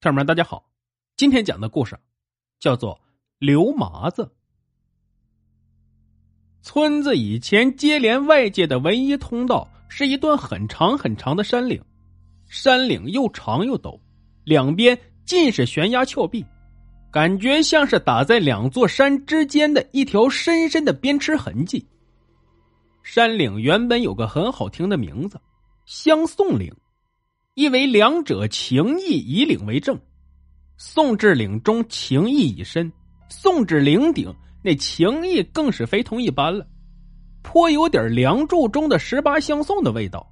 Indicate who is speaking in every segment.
Speaker 1: 朋友们，大家好，今天讲的故事叫做《刘麻子》。村子以前接连外界的唯一通道是一段很长很长的山岭，山岭又长又陡，两边尽是悬崖峭壁，感觉像是打在两座山之间的一条深深的鞭笞痕迹。山岭原本有个很好听的名字——相送岭。因为两者情谊以岭为证，宋至岭中情谊已深，宋至岭顶那情谊更是非同一般了，颇有点《梁祝》中的十八相送的味道。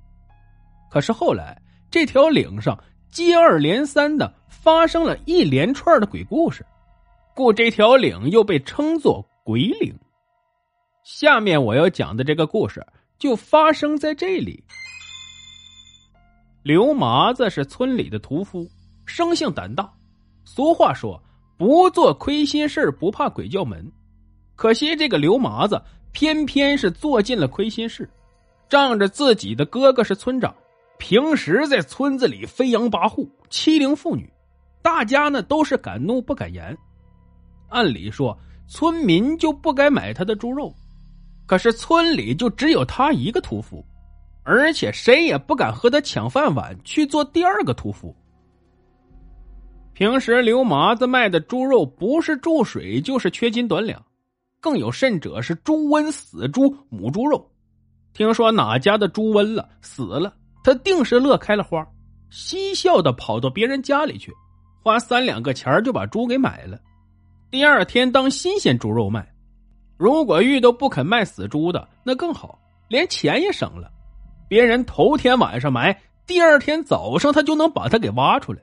Speaker 1: 可是后来这条岭上接二连三的发生了一连串的鬼故事，故这条岭又被称作鬼岭。下面我要讲的这个故事就发生在这里。刘麻子是村里的屠夫，生性胆大。俗话说：“不做亏心事不怕鬼叫门。”可惜这个刘麻子偏偏是做尽了亏心事，仗着自己的哥哥是村长，平时在村子里飞扬跋扈，欺凌妇女，大家呢都是敢怒不敢言。按理说，村民就不该买他的猪肉，可是村里就只有他一个屠夫。而且谁也不敢和他抢饭碗，去做第二个屠夫。平时刘麻子卖的猪肉不是注水，就是缺斤短两，更有甚者是猪瘟死猪、母猪肉。听说哪家的猪瘟了、死了，他定是乐开了花，嬉笑的跑到别人家里去，花三两个钱就把猪给买了，第二天当新鲜猪肉卖。如果遇到不肯卖死猪的，那更好，连钱也省了。别人头天晚上埋，第二天早上他就能把他给挖出来。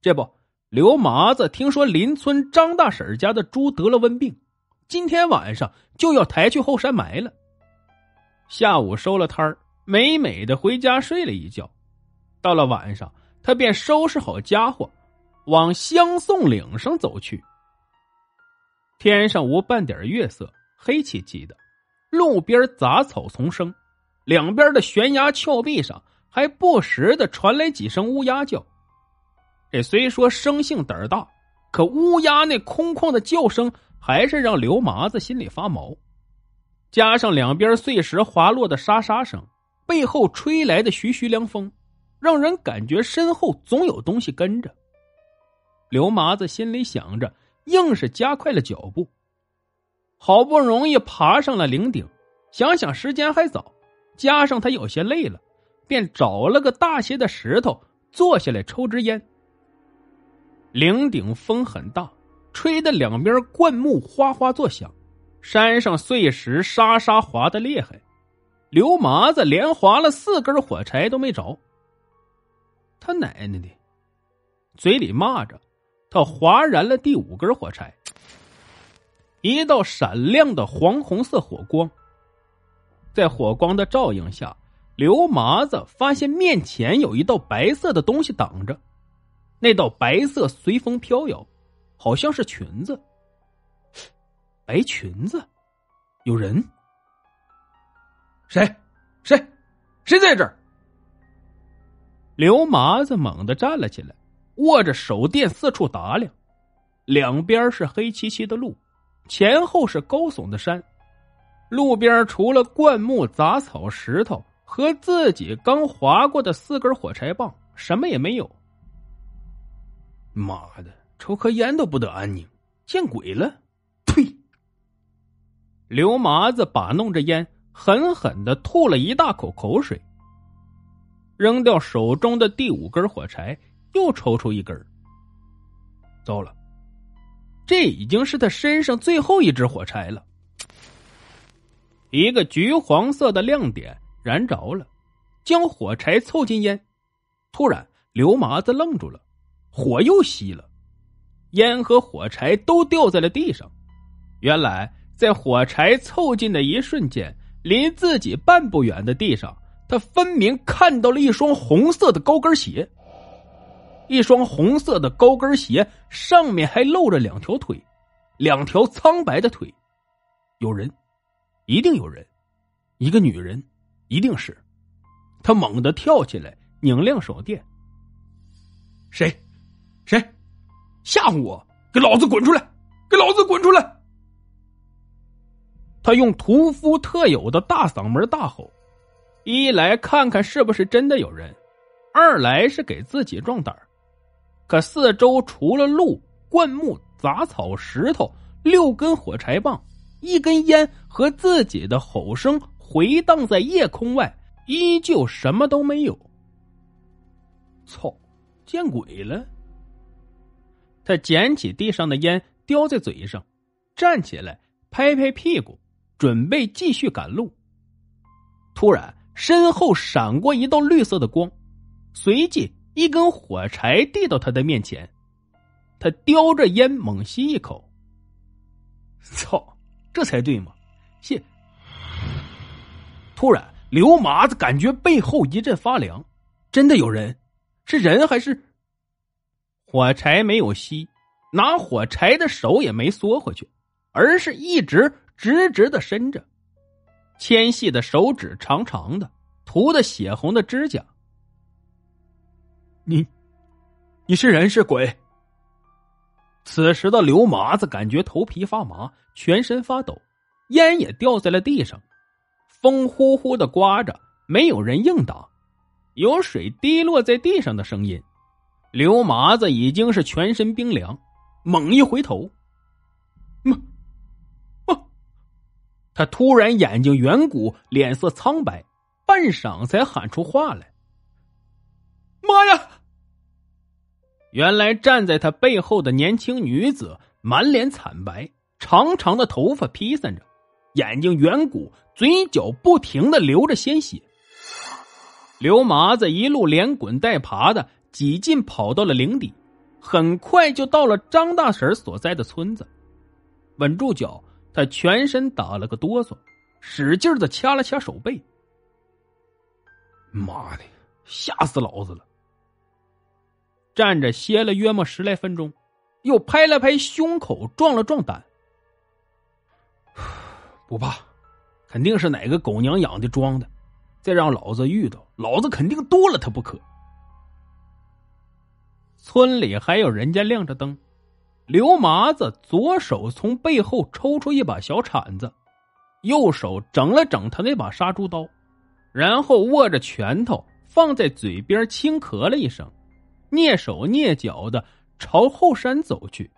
Speaker 1: 这不，刘麻子听说邻村张大婶家的猪得了瘟病，今天晚上就要抬去后山埋了。下午收了摊儿，美美的回家睡了一觉。到了晚上，他便收拾好家伙，往香颂岭上走去。天上无半点月色，黑漆漆的，路边杂草丛生。两边的悬崖峭壁上还不时的传来几声乌鸦叫。这虽说生性胆儿大，可乌鸦那空旷的叫声还是让刘麻子心里发毛。加上两边碎石滑落的沙沙声，背后吹来的徐徐凉风，让人感觉身后总有东西跟着。刘麻子心里想着，硬是加快了脚步。好不容易爬上了岭顶，想想时间还早。加上他有些累了，便找了个大些的石头坐下来抽支烟。岭顶风很大，吹得两边灌木哗哗作响，山上碎石沙沙滑的厉害。刘麻子连划了四根火柴都没着。他奶奶的！嘴里骂着，他划燃了第五根火柴，一道闪亮的黄红色火光。在火光的照应下，刘麻子发现面前有一道白色的东西挡着，那道白色随风飘摇，好像是裙子。白裙子，有人？谁？谁？谁在这儿？刘麻子猛地站了起来，握着手电四处打量，两边是黑漆漆的路，前后是高耸的山。路边除了灌木、杂草、石头和自己刚划过的四根火柴棒，什么也没有。妈的，抽颗烟都不得安宁，见鬼了！呸！刘麻子把弄着烟，狠狠的吐了一大口口水，扔掉手中的第五根火柴，又抽出一根。糟了，这已经是他身上最后一支火柴了。一个橘黄色的亮点燃着了，将火柴凑近烟。突然，刘麻子愣住了，火又熄了，烟和火柴都掉在了地上。原来，在火柴凑近的一瞬间，离自己半步远的地上，他分明看到了一双红色的高跟鞋。一双红色的高跟鞋上面还露着两条腿，两条苍白的腿，有人。一定有人，一个女人，一定是。他猛地跳起来，拧亮手电。谁？谁？吓唬我？给老子滚出来！给老子滚出来！他用屠夫特有的大嗓门大吼，一来看看是不是真的有人，二来是给自己壮胆可四周除了鹿、灌木、杂草、石头、六根火柴棒、一根烟和自己的吼声回荡在夜空外，依旧什么都没有。操！见鬼了！他捡起地上的烟，叼在嘴上，站起来，拍拍屁股，准备继续赶路。突然，身后闪过一道绿色的光，随即一根火柴递到他的面前。他叼着烟，猛吸一口。操，这才对嘛！谢。突然，刘麻子感觉背后一阵发凉，真的有人。是人还是火柴？没有熄，拿火柴的手也没缩回去，而是一直直直的伸着，纤细的手指，长长的，涂的血红的指甲。你，你是人是鬼？此时的刘麻子感觉头皮发麻，全身发抖，烟也掉在了地上，风呼呼的刮着，没有人应答。有水滴落在地上的声音，刘麻子已经是全身冰凉，猛一回头，妈，妈！他突然眼睛圆鼓，脸色苍白，半晌才喊出话来：“妈呀！”原来站在他背后的年轻女子满脸惨白，长长的头发披散着，眼睛圆鼓，嘴角不停的流着鲜血。刘麻子一路连滚带爬的几近跑到了岭底，很快就到了张大婶所在的村子。稳住脚，他全身打了个哆嗦，使劲的掐了掐手背。妈的，吓死老子了！站着歇了约莫十来分钟，又拍了拍胸口，壮了壮胆。不怕，肯定是哪个狗娘养的装的。再让老子遇到，老子肯定剁了他不可。村里还有人家亮着灯，刘麻子左手从背后抽出一把小铲子，右手整了整他那把杀猪刀，然后握着拳头放在嘴边，轻咳了一声，蹑手蹑脚的朝后山走去。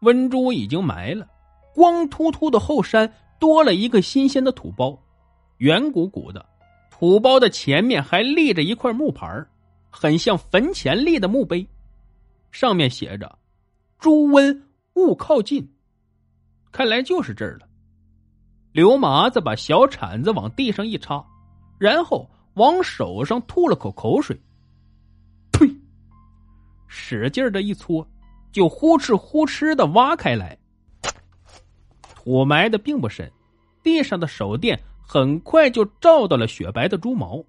Speaker 1: 温猪已经埋了，光秃秃的后山多了一个新鲜的土包。圆鼓鼓的土包的前面还立着一块木牌很像坟前立的墓碑，上面写着“猪温勿靠近”。看来就是这儿了。刘麻子把小铲子往地上一插，然后往手上吐了口口水，使劲的一搓，就呼哧呼哧的挖开来。土埋的并不深，地上的手电。很快就照到了雪白的猪毛。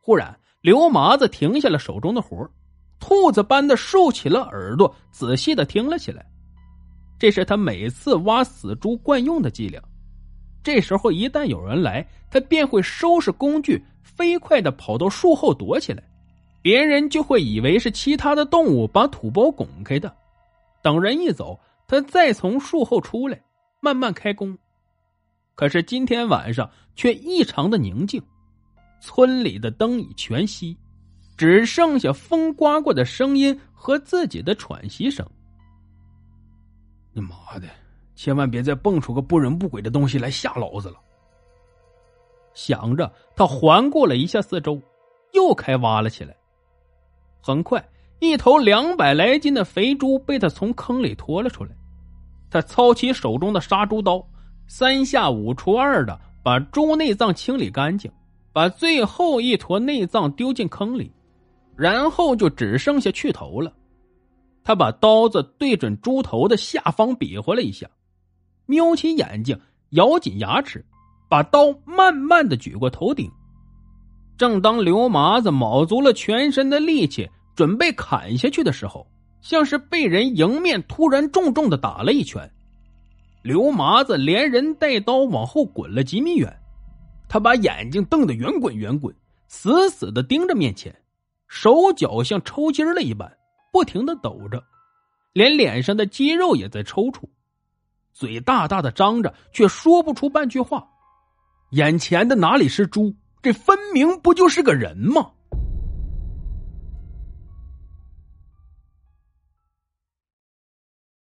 Speaker 1: 忽然，刘麻子停下了手中的活兔子般的竖起了耳朵，仔细的听了起来。这是他每次挖死猪惯用的伎俩。这时候，一旦有人来，他便会收拾工具，飞快的跑到树后躲起来。别人就会以为是其他的动物把土包拱开的。等人一走，他再从树后出来，慢慢开工。可是今天晚上却异常的宁静，村里的灯已全熄，只剩下风刮过的声音和自己的喘息声。你妈的，千万别再蹦出个不人不鬼的东西来吓老子了！想着，他环顾了一下四周，又开挖了起来。很快，一头两百来斤的肥猪被他从坑里拖了出来，他操起手中的杀猪刀。三下五除二的把猪内脏清理干净，把最后一坨内脏丢进坑里，然后就只剩下去头了。他把刀子对准猪头的下方比划了一下，瞄起眼睛，咬紧牙齿，把刀慢慢的举过头顶。正当刘麻子卯足了全身的力气准备砍下去的时候，像是被人迎面突然重重的打了一拳。刘麻子连人带刀往后滚了几米远，他把眼睛瞪得圆滚圆滚，死死的盯着面前，手脚像抽筋了一般，不停的抖着，连脸上的肌肉也在抽搐，嘴大大的张着，却说不出半句话。眼前的哪里是猪？这分明不就是个人吗？